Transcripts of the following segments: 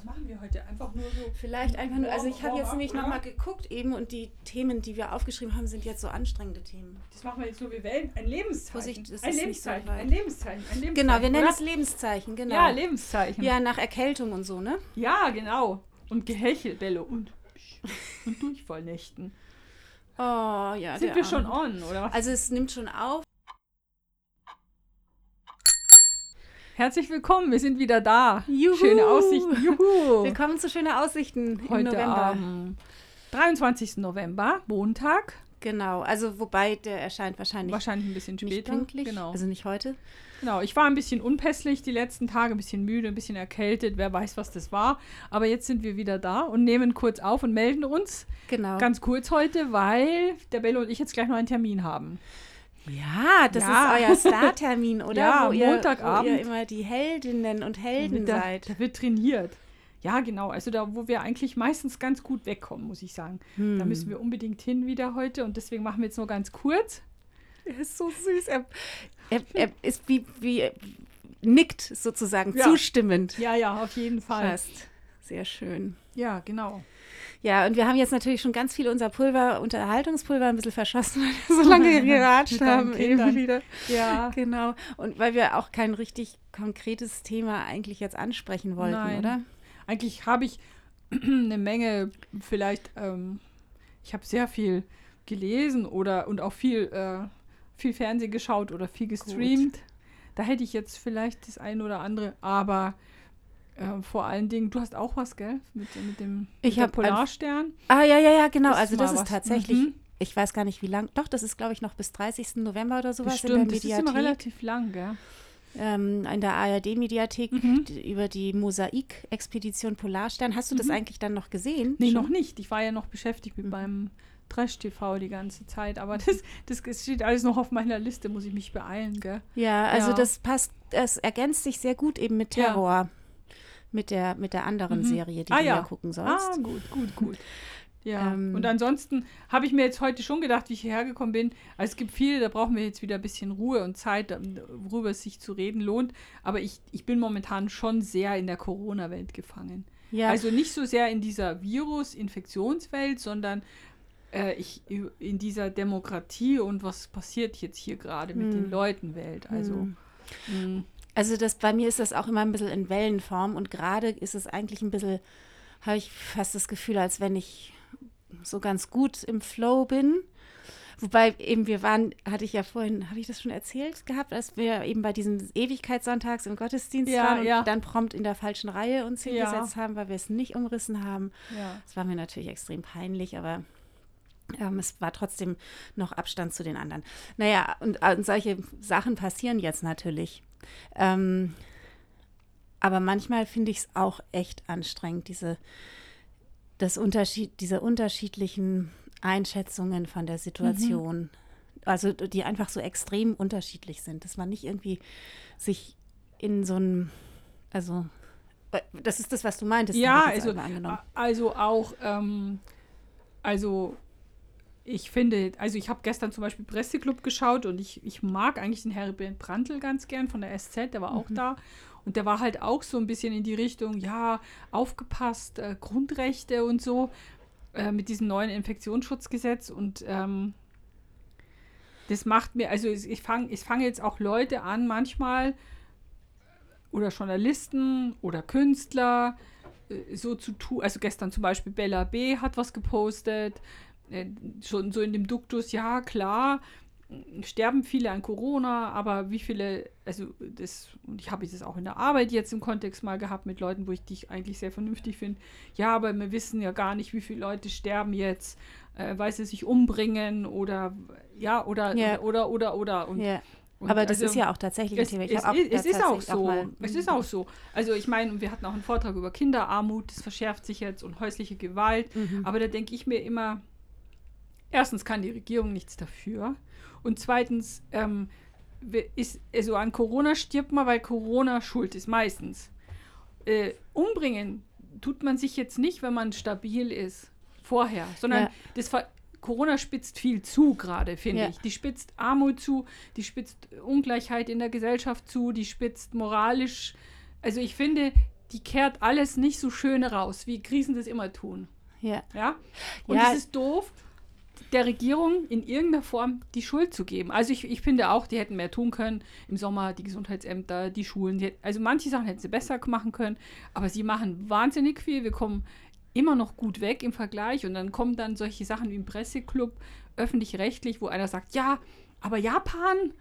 Was machen wir heute? Einfach nur so. Vielleicht einfach nur, also ich habe jetzt nämlich nochmal geguckt eben und die Themen, die wir aufgeschrieben haben, sind jetzt so anstrengende Themen. Das machen wir jetzt nur, wir wählen ein Lebenszeichen. Vorsicht, das ein ist nicht Lebenszeichen, so weit. ein Lebenszeichen, ein Lebenszeichen. Genau, wir nennen oder? es Lebenszeichen, genau. Ja, Lebenszeichen. Ja, nach Erkältung und so, ne? Ja, genau. Und Gehechelbälle und, und Durchfallnächten. Oh, ja. Sind wir schon Arme. on, oder was? Also es nimmt schon auf. Herzlich willkommen, wir sind wieder da. Juhu. Schöne Aussichten. Juhu. Willkommen zu schöne Aussichten im Heute November. am 23. November, Montag. Genau, also wobei der erscheint wahrscheinlich, Wahrscheinlich ein bisschen nicht später. pünktlich. Genau. Also nicht heute. genau. Ich war ein bisschen unpässlich die letzten Tage, ein bisschen müde, ein bisschen erkältet. Wer weiß, was das war. Aber jetzt sind wir wieder da und nehmen kurz auf und melden uns. Genau. Ganz kurz heute, weil der Bello und ich jetzt gleich noch einen Termin haben. Ja, das Ja. ist euer Startermin, oder? Ja, wo ihr, Montagabend. Wo ihr immer die Heldinnen und Helden da, seid. da wird trainiert. Ja, genau. Also da, wo wir eigentlich meistens ganz gut wegkommen, muss ich sagen. Hm. Da müssen wir unbedingt hin wieder heute und deswegen machen wir jetzt nur ganz kurz. Er ist so süß. Er, er, er ist wie, wie nickt sozusagen, Ja. zustimmend. Ja, ja, auf jeden Fall. Fast. Sehr schön. Ja, genau. Ja, und wir haben jetzt natürlich schon ganz viel unser Pulver, Unterhaltungspulver ein bisschen verschossen, weil wir so lange geratscht haben eben wieder. Ja. Genau. Und weil wir auch kein richtig konkretes Thema eigentlich jetzt ansprechen wollten, Nein. oder? Eigentlich habe ich eine Menge, vielleicht, ähm, ich habe sehr viel gelesen oder und auch viel, äh, viel Fernsehen geschaut oder viel gestreamt. Da hätte ich jetzt vielleicht das eine oder andere, aber äh, vor allen Dingen, du hast auch was, gell? Mit, mit dem Ich mit ein- Polarstern. Ah, ja, ja, ja, genau. Das also das ist was. tatsächlich, Mhm. ich weiß gar nicht, wie lang. Doch, das ist, glaube ich, noch bis 30. November oder sowas Bestimmt, in das der ist immer Mediathek. relativ lang, gell? ähm, in der ARD-Mediathek Mhm. über die Mosaik-Expedition Polarstern. Hast du das Mhm. eigentlich dann noch gesehen? Nee, Schon? noch nicht. Ich war ja noch beschäftigt mit meinem Trash-TV die ganze Zeit, aber das, das steht alles noch auf meiner Liste, muss ich mich beeilen, gell? Ja, also Ja. das passt, das ergänzt sich sehr gut eben mit Ja. Mit der, mit der anderen Mhm. Serie, die Ah, du ja gucken sollst. Ah, gut, gut, gut. Ja, Ähm. und ansonsten habe ich mir jetzt heute schon gedacht, wie ich hierher gekommen bin. Also es gibt viele, da brauchen wir jetzt wieder ein bisschen Ruhe und Zeit, ähm, worüber es sich zu reden lohnt. Aber ich, ich bin momentan schon sehr in der Corona-Welt gefangen. ja, Also nicht so sehr in dieser Virus-Infektionswelt, sondern äh, ich in dieser Demokratie und was passiert jetzt hier gerade mit den Hm. Leuten Welt. Also Hm. Also das, bei mir ist das auch immer ein bisschen in Wellenform und gerade ist es eigentlich ein bisschen, habe ich fast das Gefühl, als wenn ich so ganz gut im Flow bin. Wobei eben wir waren, hatte ich ja vorhin, habe ich das schon erzählt gehabt, als wir eben bei diesem Ewigkeitssonntags im Gottesdienst Ja, waren und ja. dann prompt in der falschen Reihe uns Ja. hingesetzt haben, weil wir es nicht umrissen haben. ja. Das war mir natürlich extrem peinlich, aber ähm, es war trotzdem noch Abstand zu den anderen. Naja, und, und solche Sachen passieren jetzt natürlich. Ähm, aber manchmal finde ich es auch echt anstrengend, diese, das Unterschied, diese unterschiedlichen Einschätzungen von der Situation. Also die einfach so extrem unterschiedlich sind, dass man nicht irgendwie sich in so einem, also äh, das ist das, was du meintest. Ja, also, also auch, ähm, also ich finde, also ich habe gestern zum Beispiel Presseclub geschaut und ich, ich mag eigentlich den Herbert Brandl ganz gern von der SZ, der war auch da. Und der war halt auch so ein bisschen in die Richtung, ja, aufgepasst, äh, Grundrechte und so, äh, mit diesem neuen Infektionsschutzgesetz. Und ähm, das macht mir, also ich fange ich fang jetzt auch Leute an, manchmal, oder Journalisten oder Künstler, äh, so zu tun, also gestern zum Beispiel Bella B. hat was gepostet, schon so in dem Duktus, ja klar, äh, sterben viele an Corona, aber wie viele, also das, und ich habe das auch in der Arbeit jetzt im Kontext mal gehabt mit Leuten, wo ich dich eigentlich sehr vernünftig finde, ja, aber wir wissen ja gar nicht, wie viele Leute sterben jetzt, äh, weil sie sich umbringen oder, ja, oder, Ja. oder, oder, oder, und ja. und Aber das also- ist ja auch tatsächlich ein Thema. Ich es, auch es ist auch so. mal- es ist auch so. Also ich meine, wir hatten auch einen Vortrag über Kinderarmut, das verschärft sich jetzt und häusliche Gewalt. Mhm. Aber da denke ich mir immer, erstens kann die Regierung nichts dafür. Und zweitens, ähm, ist, also an Corona stirbt man, weil Corona schuld ist, meistens. Äh, umbringen tut man sich jetzt nicht, wenn man stabil ist, vorher, sondern Ja. das Corona spitzt viel zu gerade, finde Ja. ich. Die spitzt Armut zu, die spitzt Ungleichheit in der Gesellschaft zu, die spitzt moralisch. Also ich finde, die kehrt alles nicht so schön raus, wie Krisen das immer tun. Ja. Ja? Und Ja. es ist doof, der Regierung in irgendeiner Form die Schuld zu geben. Also ich, ich finde auch, die hätten mehr tun können. Im Sommer die Gesundheitsämter, die Schulen. Die, also manche Sachen hätten sie besser machen können, aber sie machen wahnsinnig viel. Wir kommen immer noch gut weg im Vergleich und dann kommen dann solche Sachen wie im Presseclub, öffentlich-rechtlich, wo einer sagt, ja, aber Japan,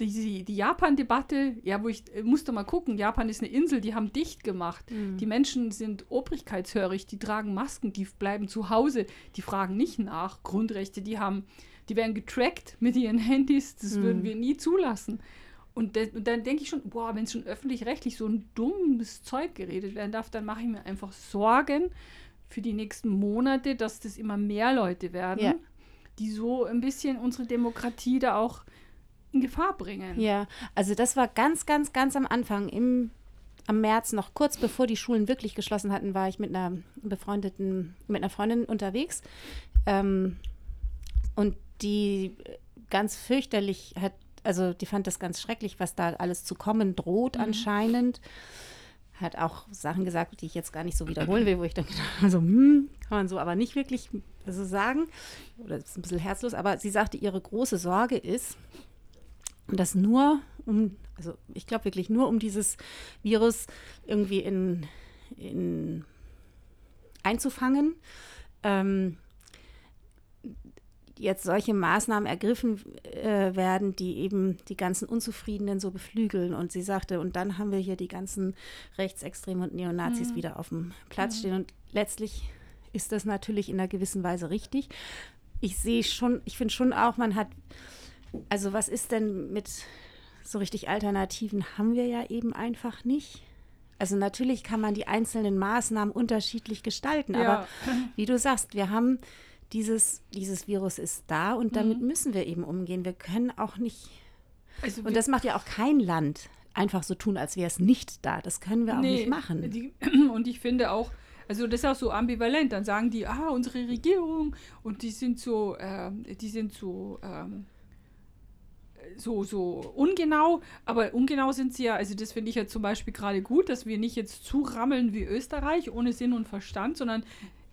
die, die Japan-Debatte, ja, wo ich äh, musste mal gucken, Japan ist eine Insel, die haben dicht gemacht. Die Menschen sind obrigkeitshörig, die tragen Masken, die bleiben zu Hause, die fragen nicht nach. Grundrechte, die haben, die werden getrackt mit ihren Handys, das würden wir nie zulassen. Und, de- und dann denke ich schon, boah, wenn es schon öffentlich-rechtlich so ein dummes Zeug geredet werden darf, dann mache ich mir einfach Sorgen für die nächsten Monate, dass das immer mehr Leute werden, Ja. die so ein bisschen unsere Demokratie da auch in Gefahr bringen. Ja, also das war ganz, ganz, ganz am Anfang, im, am März, noch kurz bevor die Schulen wirklich geschlossen hatten, war ich mit einer befreundeten, mit einer Freundin unterwegs. Ähm, und die ganz fürchterlich hat, also die fand das ganz schrecklich, was da alles zu kommen droht anscheinend. Hat auch Sachen gesagt, die ich jetzt gar nicht so wiederholen will, wo ich dann gedacht habe, so, hm, kann man so aber nicht wirklich so sagen. Oder das ist ein bisschen herzlos, aber sie sagte, ihre große Sorge ist, und das nur um, also ich glaube wirklich nur um dieses Virus irgendwie in, in einzufangen, ähm, jetzt solche Maßnahmen ergriffen äh, werden, die eben die ganzen Unzufriedenen so beflügeln. Und sie sagte, und dann haben wir hier die ganzen Rechtsextremen und Neonazis wieder auf dem Platz stehen. Und letztlich ist das natürlich in einer gewissen Weise richtig. Ich sehe schon, ich finde schon auch, man hat also was ist denn mit so richtig Alternativen haben wir ja eben einfach nicht. Also natürlich kann man die einzelnen Maßnahmen unterschiedlich gestalten, Ja. aber wie du sagst, wir haben dieses, dieses Virus ist da und damit müssen wir eben umgehen. Wir können auch nicht, Also und das macht ja auch kein Land, einfach so tun, als wäre es nicht da. Das können wir auch nicht machen. Die, und ich finde auch, also das ist auch so ambivalent. Dann sagen die, ah, unsere Regierung und die sind so, ähm, die sind so, ähm, so, so ungenau, aber ungenau sind sie ja, also das finde ich ja zum Beispiel gerade gut, dass wir nicht jetzt zurammeln wie Österreich ohne Sinn und Verstand, sondern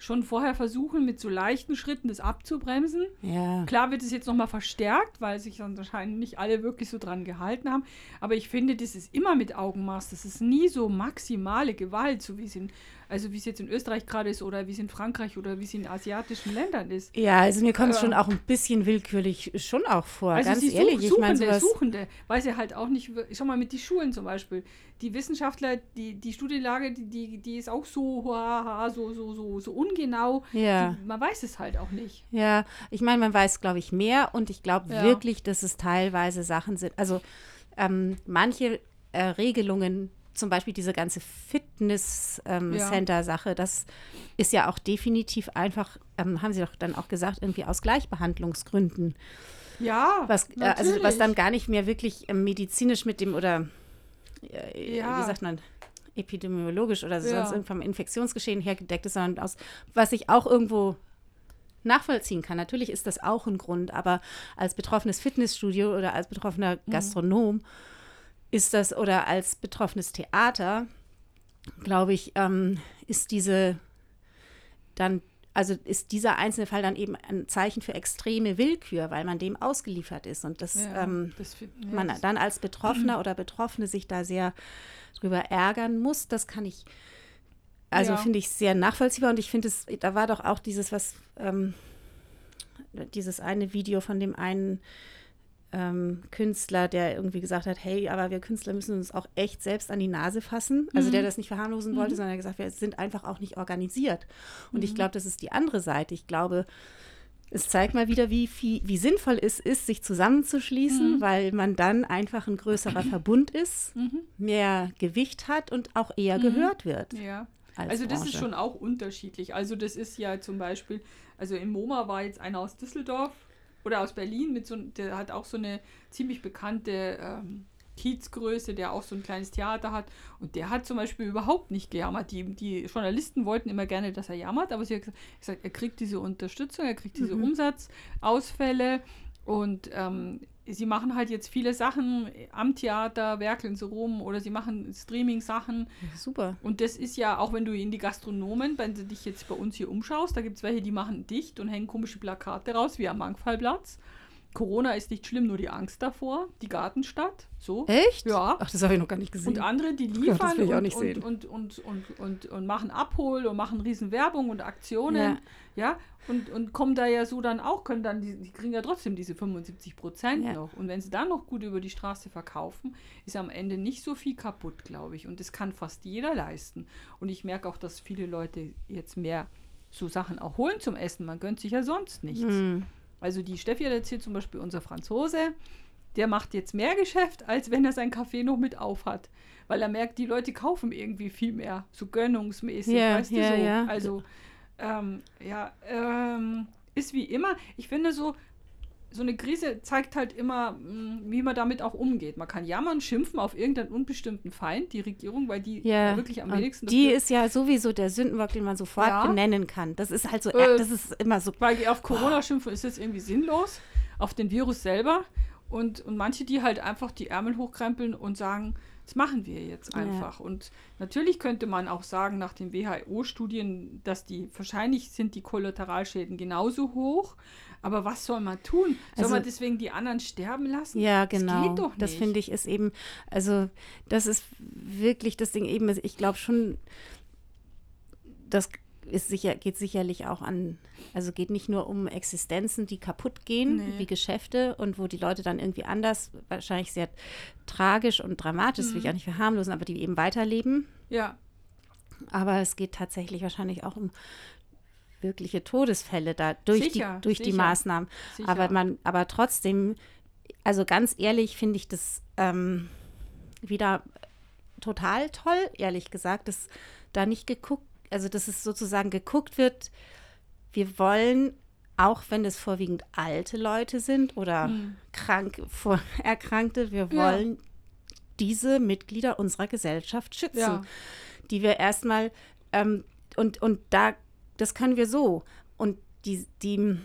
schon vorher versuchen, mit so leichten Schritten das abzubremsen. Ja. Klar wird es jetzt nochmal verstärkt, weil sich dann wahrscheinlich nicht alle wirklich so dran gehalten haben. Aber ich finde, das ist immer mit Augenmaß. Das ist nie so maximale Gewalt, so wie es in, also wie es jetzt in Österreich gerade ist oder wie es in Frankreich oder wie es in asiatischen Ländern ist. Ja, also mir kommt es schon auch ein bisschen willkürlich schon auch vor. Also Ganz ehrlich, such, ich Suchende, meine sowas. Suchende, weil sie halt auch nicht, schau mal mit die Schulen zum Beispiel, die Wissenschaftler, die, die Studienlage, die, die, die ist auch so, haha, so, so, so, so ungenau. Ja. Die, man weiß es halt auch nicht. Ja, ich meine, man weiß, glaube ich, mehr und ich glaube Ja. wirklich, dass es teilweise Sachen sind. Also ähm, manche äh, Regelungen, zum Beispiel diese ganze Fitness-Center-Sache, das ist ja auch definitiv einfach, ähm, haben Sie doch dann auch gesagt, irgendwie aus Gleichbehandlungsgründen. Ja, Was, äh, also was dann gar nicht mehr wirklich ähm, medizinisch mit dem oder äh, Ja. wie sagt man, epidemiologisch oder Ja. sonst irgendwann vom Infektionsgeschehen hergedeckt ist, sondern aus, was ich auch irgendwo nachvollziehen kann. Natürlich ist das auch ein Grund, aber als betroffenes Fitnessstudio oder als betroffener Mhm. Ist das oder als betroffenes Theater, glaube ich, ähm, ist diese dann, also ist dieser einzelne Fall dann eben ein Zeichen für extreme Willkür, weil man dem ausgeliefert ist. Und das, Ja, ähm, das man dann als Betroffener oder Betroffene sich da sehr drüber ärgern muss, das kann ich, also Ja. finde ich sehr nachvollziehbar. Und ich finde es, da war doch auch dieses, was, ähm, dieses eine Video von dem einen ähm, Künstler, der irgendwie gesagt hat, hey, aber wir Künstler müssen uns auch echt selbst an die Nase fassen. Also Mhm. der das nicht verharmlosen wollte, sondern der gesagt, wir sind einfach auch nicht organisiert. Und Mhm. ich glaube, das ist die andere Seite. Ich glaube, es zeigt mal wieder, wie, viel, wie sinnvoll es ist, sich zusammenzuschließen, Mhm. weil man dann einfach ein größerer Verbund ist, mehr Gewicht hat und auch eher gehört wird. Ja. als Also das ist Branche. schon auch unterschiedlich. Also das ist ja zum Beispiel, also im MoMA war jetzt einer aus Düsseldorf oder aus Berlin mit so, der hat auch so eine ziemlich bekannte ähm, Kiezgröße, der auch so ein kleines Theater hat. Und der hat zum Beispiel überhaupt nicht gejammert. Die, die Journalisten wollten immer gerne, dass er jammert, aber sie hat gesagt, er kriegt diese Unterstützung, er kriegt diese Umsatzausfälle, Und ähm, sie machen halt jetzt viele Sachen am Theater, werkeln sie rum oder sie machen Streaming-Sachen. Super. Und das ist ja, auch wenn du in die Gastronomen, wenn du dich jetzt bei uns hier umschaust, da gibt es welche, die machen dicht und hängen komische Plakate raus, wie am Mangfallplatz. Corona ist nicht schlimm, nur die Angst davor, die Gartenstadt, so. Echt? Ja. Ach, das habe ich noch gar nicht gesehen. Und andere, die Ja, liefern auch und, und, und, und, und, und, machen Abhol und machen riesen Werbung und Aktionen, ja, und, und kommen da ja so dann auch, können dann, die, die kriegen ja trotzdem diese 75 Prozent Ja. noch. Und wenn sie dann noch gut über die Straße verkaufen, ist am Ende nicht so viel kaputt, glaube ich. Und das kann fast jeder leisten. Und ich merke auch, dass viele Leute jetzt mehr so Sachen auch holen zum Essen. Man gönnt sich ja sonst nichts. Hm. Also die Steffi hat jetzt hier zum Beispiel unser Franzose, der macht jetzt mehr Geschäft, als wenn er sein Café noch mit auf hat. Weil er merkt, die Leute kaufen irgendwie viel mehr, so gönnungsmäßig, Ja, weißt du ja, so. ja. Also, ähm, ja, ähm, ist wie immer. Ich finde so, so eine Krise zeigt halt immer, mh, wie man damit auch umgeht. Man kann jammern, schimpfen auf irgendeinen unbestimmten Feind, die Regierung, weil die Ja, wirklich am wenigsten die ist ja sowieso der Sündenbock, den man sofort Ja. benennen kann. Das ist halt so, Äh, das ist immer so. Weil auf Corona schimpfen ist jetzt irgendwie sinnlos, auf den Virus selber. Und, und manche, die halt einfach die Ärmel hochkrempeln und sagen, das machen wir jetzt Ja. einfach. Und natürlich könnte man auch sagen, nach den WHO-Studien, dass die, wahrscheinlich sind die Kollateralschäden genauso hoch. Aber was soll man tun? Soll Also- man deswegen die anderen sterben lassen? Ja, Das genau. geht doch Das nicht. finde ich ist eben, also das ist wirklich das Ding eben, ich glaube schon, das ist sicher, geht sicherlich auch an, also geht nicht nur um Existenzen, die kaputt gehen, Nee. wie Geschäfte und wo die Leute dann irgendwie anders, wahrscheinlich sehr tragisch und dramatisch, das will ich Mhm. auch nicht verharmlosen, aber die eben weiterleben. Ja, Aber es geht tatsächlich wahrscheinlich auch um wirkliche Todesfälle da durch Sicher, die durch die sicher, Maßnahmen. sicher. Aber man, aber trotzdem, also ganz ehrlich finde ich das ähm, wieder total toll, ehrlich gesagt, dass da nicht geguckt, also dass es sozusagen geguckt wird, wir wollen, auch wenn es vorwiegend alte Leute sind oder Hm. krank, vor Erkrankte, wir Ja. wollen diese Mitglieder unserer Gesellschaft schützen ja. die wir erstmal ähm, und und da das können wir so und die die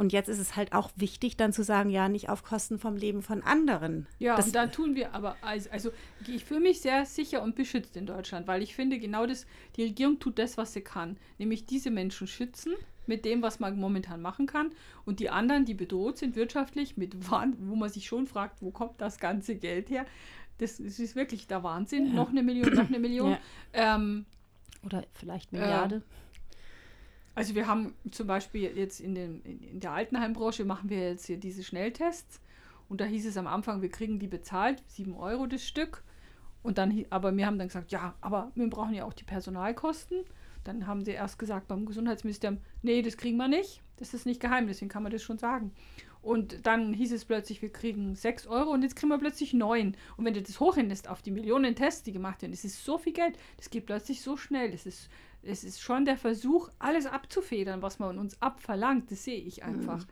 und jetzt ist es halt auch wichtig dann zu sagen ja nicht auf Kosten vom Leben von anderen Ja, das, und da tun wir aber, also, also ich fühle mich sehr sicher und beschützt in Deutschland, weil ich finde genau das, die Regierung tut das, was sie kann, nämlich diese Menschen schützen mit dem, was man momentan machen kann und die anderen, die bedroht sind wirtschaftlich, mit Wahn, wo man sich schon fragt, wo kommt das ganze Geld her? Das, das ist wirklich der Wahnsinn. Ja. Noch eine Million, noch eine Million. Ja. Ähm, oder vielleicht Milliarde also wir haben zum Beispiel jetzt in, den, in, der Altenheimbranche machen wir jetzt hier diese Schnelltests und da hieß es am Anfang, wir kriegen die bezahlt, 7 Euro das Stück. Und dann, aber wir haben dann gesagt, ja, aber wir brauchen ja auch die Personalkosten. Dann haben sie erst gesagt beim Gesundheitsministerium, nee, das kriegen wir nicht. Das ist nicht geheim, deswegen kann man das schon sagen. Und dann hieß es plötzlich, wir kriegen 6 Euro und jetzt kriegen wir plötzlich 9. Und wenn du das hochrechnest auf die Millionen Tests, die gemacht werden, das ist so viel Geld, das geht plötzlich so schnell. Das ist, es ist schon der Versuch, alles abzufedern, was man uns abverlangt. Das sehe ich einfach.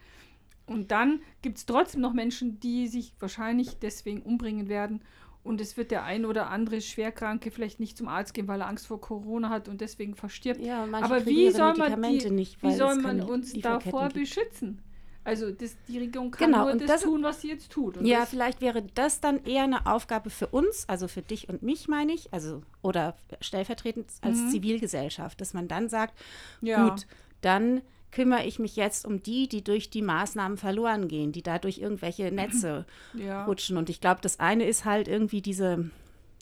Und dann gibt es trotzdem noch Menschen, die sich wahrscheinlich deswegen umbringen werden. Und es wird der ein oder andere Schwerkranke vielleicht nicht zum Arzt gehen, weil er Angst vor Corona hat und deswegen verstirbt. ja Aber wie soll man, die, nicht wie soll man uns davor gibt. beschützen? Also das, die Regierung kann Genau, nur das, das- tun, was sie jetzt tut. Und Ja, vielleicht wäre das dann eher eine Aufgabe für uns, also für dich und mich, meine ich, also oder stellvertretend als Mhm. Zivilgesellschaft, dass man dann sagt, ja. gut, dann kümmere ich mich jetzt um die, die durch die Maßnahmen verloren gehen, die da durch irgendwelche Netze ja. rutschen. Und ich glaube, das eine ist halt irgendwie diese,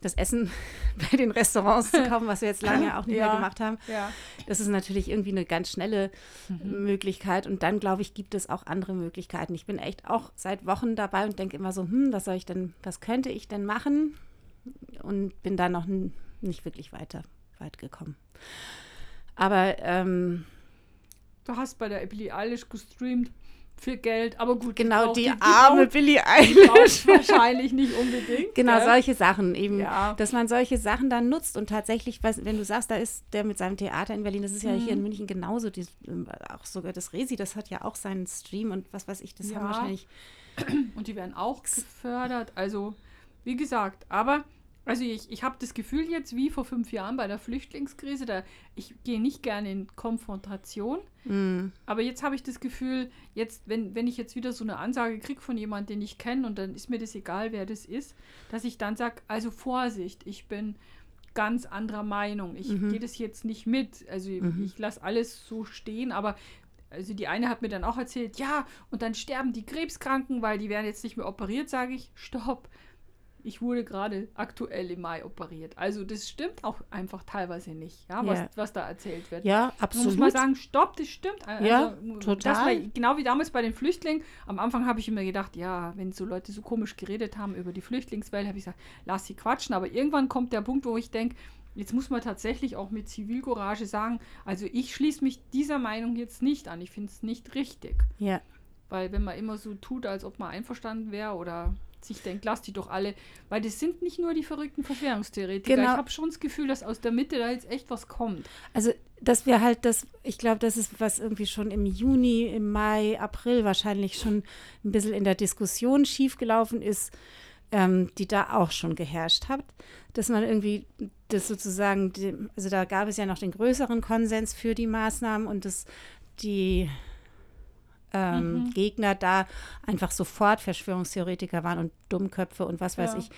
das Essen bei den Restaurants zu kaufen, was wir jetzt lange auch nicht Ja. mehr gemacht haben. Ja. Das ist natürlich irgendwie eine ganz schnelle Mhm. Möglichkeit. Und dann, glaube ich, gibt es auch andere Möglichkeiten. Ich bin echt auch seit Wochen dabei und denke immer so, hm, was soll ich denn, was könnte ich denn machen? Und bin da noch nicht wirklich weiter, weit gekommen. Aber ähm, Du hast bei der Billie Eilish gestreamt für Geld, aber gut. genau die, die arme Billie Eilish. wahrscheinlich nicht unbedingt. Genau, gell? solche Sachen eben, Ja. dass man solche Sachen dann nutzt und tatsächlich, was, wenn du sagst, da ist der mit seinem Theater in Berlin, das ist ja Mhm. hier in München genauso, die, ähm, auch sogar das Resi, das hat ja auch seinen Stream und was weiß ich, das haben Ja. wahrscheinlich, Und die werden auch gefördert. Also, wie gesagt, aber Also ich, ich habe das Gefühl jetzt, wie vor fünf Jahren bei der Flüchtlingskrise, da ich gehe nicht gerne in Konfrontation, Mm. aber jetzt habe ich das Gefühl, jetzt, wenn, wenn ich jetzt wieder so eine Ansage kriege von jemandem, den ich kenne, und dann ist mir das egal, wer das ist, dass ich dann sage, also Vorsicht, ich bin ganz anderer Meinung. Ich Mhm. gehe das jetzt nicht mit. Also Mhm. ich lasse alles so stehen, aber also die eine hat mir dann auch erzählt, ja, und dann sterben die Krebskranken, weil die werden jetzt nicht mehr operiert, sage ich, stopp. Ich wurde gerade aktuell im Mai operiert. Also das stimmt auch einfach teilweise nicht, ja, was, Ja. was da erzählt wird. Ja, Man muss absolut. mal sagen, stopp, das stimmt. Also, Ja, total. war, genau wie damals bei den Flüchtlingen. Am Anfang habe ich immer gedacht, ja, wenn so Leute so komisch geredet haben über die Flüchtlingswelle, habe ich gesagt, lass sie quatschen. Aber irgendwann kommt der Punkt, wo ich denke, jetzt muss man tatsächlich auch mit Zivilcourage sagen, also ich schließe mich dieser Meinung jetzt nicht an. Ich finde es nicht richtig. ja. Weil wenn man immer so tut, als ob man einverstanden wäre oder sich denkt, lass die doch alle, weil das sind nicht nur die verrückten Verschwörungstheoretiker. Genau. Ich habe schon das Gefühl, dass aus der Mitte da jetzt echt was kommt. Also, dass wir halt das, ich glaube, das ist was irgendwie schon im Juni, im Mai, April wahrscheinlich schon ein bisschen in der Diskussion schiefgelaufen ist, ähm, die da auch schon geherrscht hat, dass man irgendwie das sozusagen, also da gab es ja noch den größeren Konsens für die Maßnahmen und dass die ähm, Mhm. Gegner da einfach sofort Verschwörungstheoretiker waren und Dummköpfe und was weiß Ja. ich,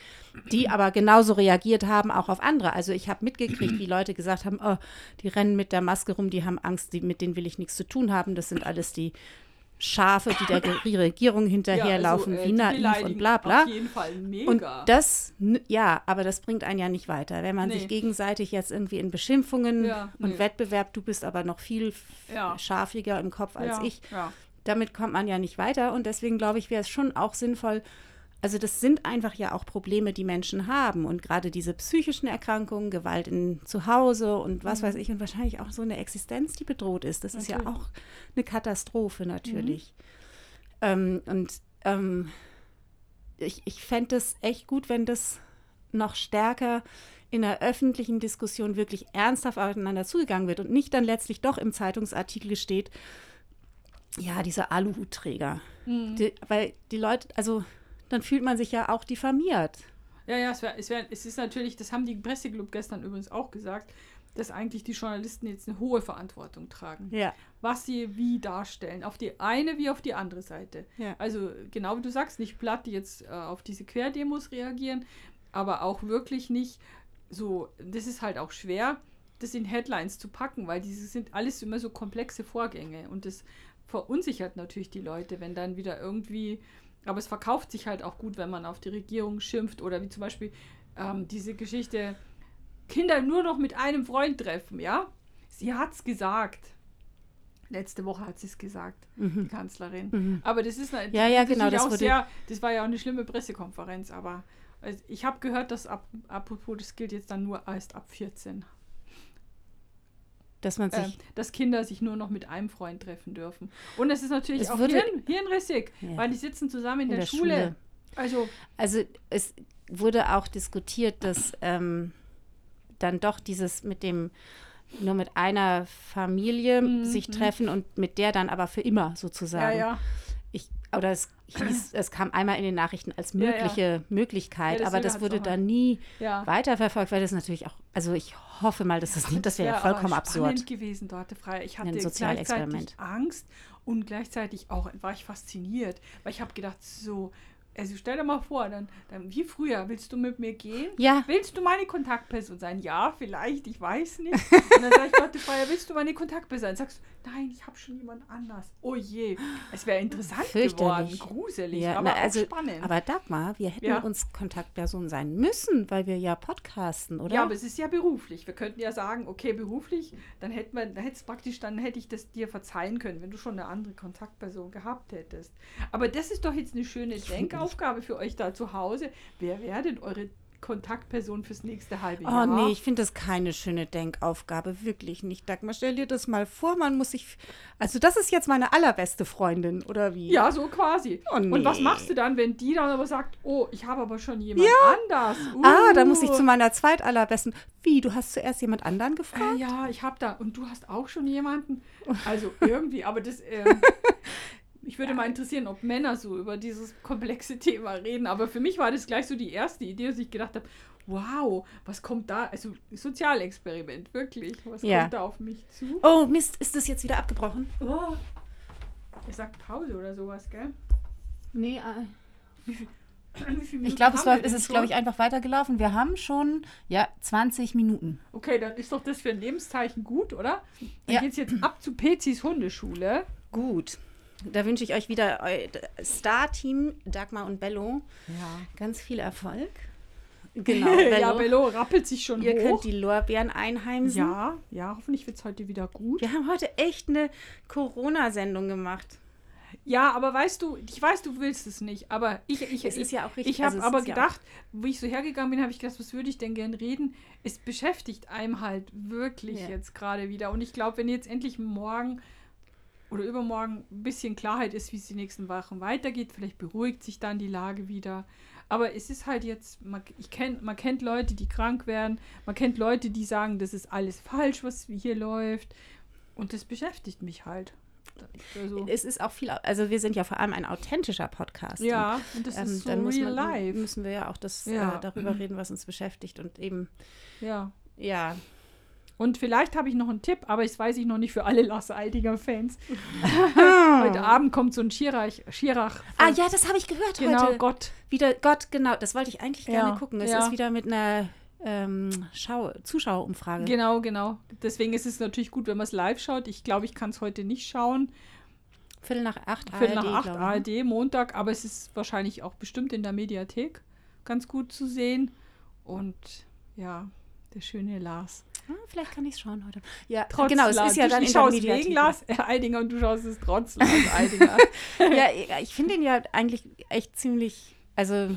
die aber genauso reagiert haben auch auf andere. Also ich habe mitgekriegt, wie Leute gesagt haben, oh, die rennen mit der Maske rum, die haben Angst, die, mit denen will ich nichts zu tun haben. Das sind alles die Schafe, die der Regierung hinterherlaufen, also, äh, wie naiv und bla bla. Auf jeden Fall mega. Und das, ja, aber das bringt einen ja nicht weiter. Wenn man Nee. sich gegenseitig jetzt irgendwie in Beschimpfungen Ja, und nee. Wettbewerb, du bist aber noch viel Ja. schafiger im Kopf als ja, ich, Ja. Damit kommt man ja nicht weiter. Und deswegen glaube ich, wäre es schon auch sinnvoll, also das sind einfach ja auch Probleme, die Menschen haben. Und gerade diese psychischen Erkrankungen, Gewalt in, zu Hause und was weiß ich, und wahrscheinlich auch so eine Existenz, die bedroht ist. Das ist ja Mhm. Natürlich. auch eine Katastrophe natürlich. Ähm, und ähm, ich, ich fände es echt gut, wenn das noch stärker in der öffentlichen Diskussion wirklich ernsthaft aufeinander zugegangen wird und nicht dann letztlich doch im Zeitungsartikel steht, ja, diese Aluhutträger. Mhm. Die, weil die Leute, also dann fühlt man sich ja auch diffamiert. Ja, ja, es, wär, es, wär, es ist natürlich, das haben die Presseclub gestern übrigens auch gesagt, dass eigentlich die Journalisten jetzt eine hohe Verantwortung tragen, Ja. was sie wie darstellen, auf die eine wie auf die andere Seite. Ja. Also genau wie du sagst, nicht platt, jetzt äh, auf diese Querdemos reagieren, aber auch wirklich nicht so, das ist halt auch schwer, das in Headlines zu packen, weil diese sind alles immer so komplexe Vorgänge und das verunsichert natürlich die Leute, wenn dann wieder irgendwie, aber es verkauft sich halt auch gut, wenn man auf die Regierung schimpft oder wie zum Beispiel ähm, diese Geschichte, Kinder nur noch mit einem Freund treffen, ja? Sie hat's gesagt. Letzte Woche hat sie es gesagt, die Kanzlerin. Mhm. Aber das ist Ja, ja, genau, natürlich das auch sehr, das war ja auch eine schlimme Pressekonferenz, aber also ich habe gehört, dass ab, apropos, das gilt jetzt dann nur erst ab 14, Dass man äh, sich, dass Kinder sich nur noch mit einem Freund treffen dürfen. Und es ist natürlich Es auch wurde- Hirn, hirnrissig, Ja. weil die sitzen zusammen in, In der, der Schule. Schule. Also, also es wurde auch diskutiert, dass ähm, dann doch dieses mit dem nur mit einer Familie Mhm. sich treffen und mit der dann aber für immer ja, sozusagen. ja. Ich, oder es hieß, es kam einmal in den Nachrichten als Ja, ja. mögliche Möglichkeit, Ja, aber das hat's wurde dann nie ja. weiterverfolgt, weil das natürlich auch, also ich hoffe mal, dass das nicht, das wäre ja vollkommen absurd. gewesen dort, frei. Ich hatte gleichzeitig. Angst und gleichzeitig auch war ich fasziniert, weil ich habe gedacht, so, also stell dir mal vor, dann, dann wie früher, willst du mit mir gehen? Ja, Willst du meine Kontaktperson sein? Ja, vielleicht, ich weiß nicht. Und dann sage ich, Gott, Freier, willst du meine Kontaktperson sein? Sagst du, nein, ich habe schon jemand anders. Oh je, es wäre interessant geworden, gruselig, Ja, aber na, also, spannend. aber Dagmar, wir hätten Ja. uns Kontaktpersonen sein müssen, weil wir ja podcasten, oder? Ja, aber es ist ja beruflich. Wir könnten ja sagen, okay, beruflich, dann hätten wir, dann hättest praktisch, dann hätte ich das dir verzeihen können, wenn du schon eine andere Kontaktperson gehabt hättest. Aber das ist doch jetzt eine schöne Denkaufgabe für euch da zu Hause. Wer wäre denn eure Kontaktperson fürs nächste halbe Oh Jahr? nee, ich finde das keine schöne Denkaufgabe, wirklich nicht. Dagmar, stell dir das mal vor, man muss sich. Also, das ist jetzt meine allerbeste Freundin, oder wie? Ja, so quasi. Oh, Und was nee. machst du dann, wenn die dann aber sagt, oh, ich habe aber schon jemand anders? Ah, da muss ich Uh. zu meiner zweitallerbesten. Wie, du hast zuerst jemand anderen Äh, gefragt? ja, ich habe da. Und du hast auch schon jemanden? Also irgendwie, aber das. ähm, mich würde mal interessieren, ob Männer so über dieses komplexe Thema reden. Aber für mich war das gleich so die erste Idee, dass ich gedacht habe, wow, was kommt da? Also Sozialexperiment, wirklich. Was Ja. kommt da auf mich zu? Oh, Mist, ist das jetzt wieder abgebrochen? Oh. Er sagt Pause oder sowas, gell? Nee, äh, Wie viel ich glaube, es, es ist, glaube ich, einfach weitergelaufen. Wir haben schon, ja, 20 Minuten. Okay, dann ist doch das für ein Lebenszeichen gut, oder? Dann Ja. geht's jetzt ab zu Pezis Hundeschule. Gut. Da wünsche ich euch wieder Star-Team Dagmar und Bello Ja. ganz viel Erfolg. Genau, Bello. ja, Bello rappelt sich schon Ihr hoch. könnt die Lorbeeren einheimsen. ja, ja, hoffentlich wird es heute wieder gut. Wir haben heute echt eine Corona-Sendung gemacht. Ja, aber weißt du, ich weiß, du willst es nicht, aber ich, ich, Es ich, ist ja auch richtig, Ich habe also aber ist ja gedacht, wo ich so hergegangen bin, habe ich gedacht, was würde ich denn gern reden? Es beschäftigt einem halt wirklich Ja. jetzt gerade wieder. Und ich glaube, wenn jetzt endlich morgen oder übermorgen ein bisschen Klarheit ist, wie es die nächsten Wochen weitergeht, vielleicht beruhigt sich dann die Lage wieder. Aber es ist halt jetzt, man, ich kenn, man kennt Leute, die krank werden, man kennt Leute, die sagen, das ist alles falsch, was hier läuft. Und das beschäftigt mich halt. Also, Es ist auch viel, also wir sind ja vor allem ein authentischer Podcast. ja, und das Ähm, ist so dann muss real man, life. müssen wir ja auch das, Ja. Äh, darüber reden, was uns beschäftigt und eben, Ja. ja. Und vielleicht habe ich noch einen Tipp, aber das weiß ich noch nicht für alle Lasse Eidinger-Fans. Heute Abend kommt so ein Schirach. Schirach Ah ja, das habe ich gehört genau, heute. Gott. Wieder Gott, genau, das wollte ich eigentlich gerne Ja, gucken. Es ja. ist wieder mit einer ähm, Schau Zuschauerumfrage. Genau, genau. Deswegen ist es natürlich gut, wenn man es live schaut. Ich glaube, ich kann es heute nicht schauen. Viertel nach acht, Viertel nach ARD, acht glaube ich, ne? ARD, Montag. Aber es ist wahrscheinlich auch bestimmt in der Mediathek ganz gut zu sehen. Und ja, der schöne Lars. Vielleicht kann ich es schauen heute. Ja, Trotz genau, es ist ja Du- dann ich in der schaue es Mediathek. wegen Lars Eidinger und du schaust es trotz Lars Eidinger. ja, ich finde ihn ja eigentlich echt ziemlich, also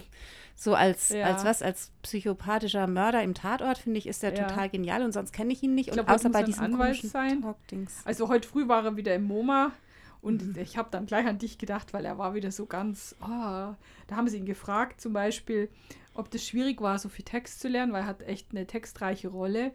so als, Ja. als was, als psychopathischer Mörder im Tatort, finde ich, ist der Ja. total genial und sonst kenne ich ihn nicht. Ich und glaub, heute außer bei diesem Anwalt sein. Also heute früh war er wieder im MoMA und Mhm. ich habe dann gleich an dich gedacht, weil er war wieder so ganz, ah, da haben sie ihn gefragt zum Beispiel, ob das schwierig war, so viel Text zu lernen, weil er hat echt eine textreiche Rolle.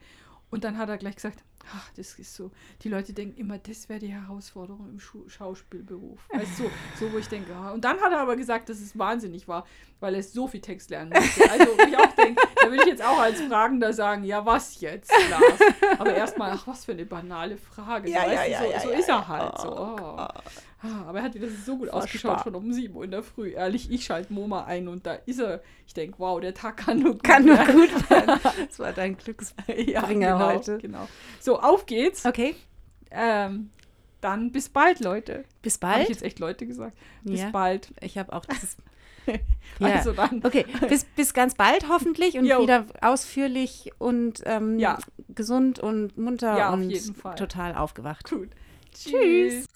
Und dann hat er gleich gesagt, ach, das ist so, die Leute denken immer, das wäre die Herausforderung im Schu Schauspielberuf. Weißt du, so, so, wo ich denke, ah. und dann hat er aber gesagt, dass es wahnsinnig war, weil er so viel Text lernen musste. Also wo ich auch denke, da würde ich jetzt auch als Fragender sagen, ja, was jetzt, Lars? Aber erstmal, ach, was für eine banale Frage. Ja, ja, ja, so, ja, so ja, ist er halt. So, oh. Ah, Aber er hat wieder so gut ausgeschaut, schon um 7 Uhr in der Früh. Ehrlich, ich schalte MoMA ein und da ist er. Ich denke, wow, der Tag kann nur gut Kann nur werden. gut werden. Das war dein Glücksbringer ja, genau, heute. Genau. So, auf geht's. Okay, Ähm, dann bis bald, Leute. bis Habe ich bald. jetzt echt Leute gesagt? Bis Ja. bald. Ich habe auch dieses. Ja. Also dann. Okay, bis, bis ganz bald hoffentlich und Jo. wieder ausführlich und ähm, Ja. gesund und munter und total aufgewacht. Gut. Tschüss.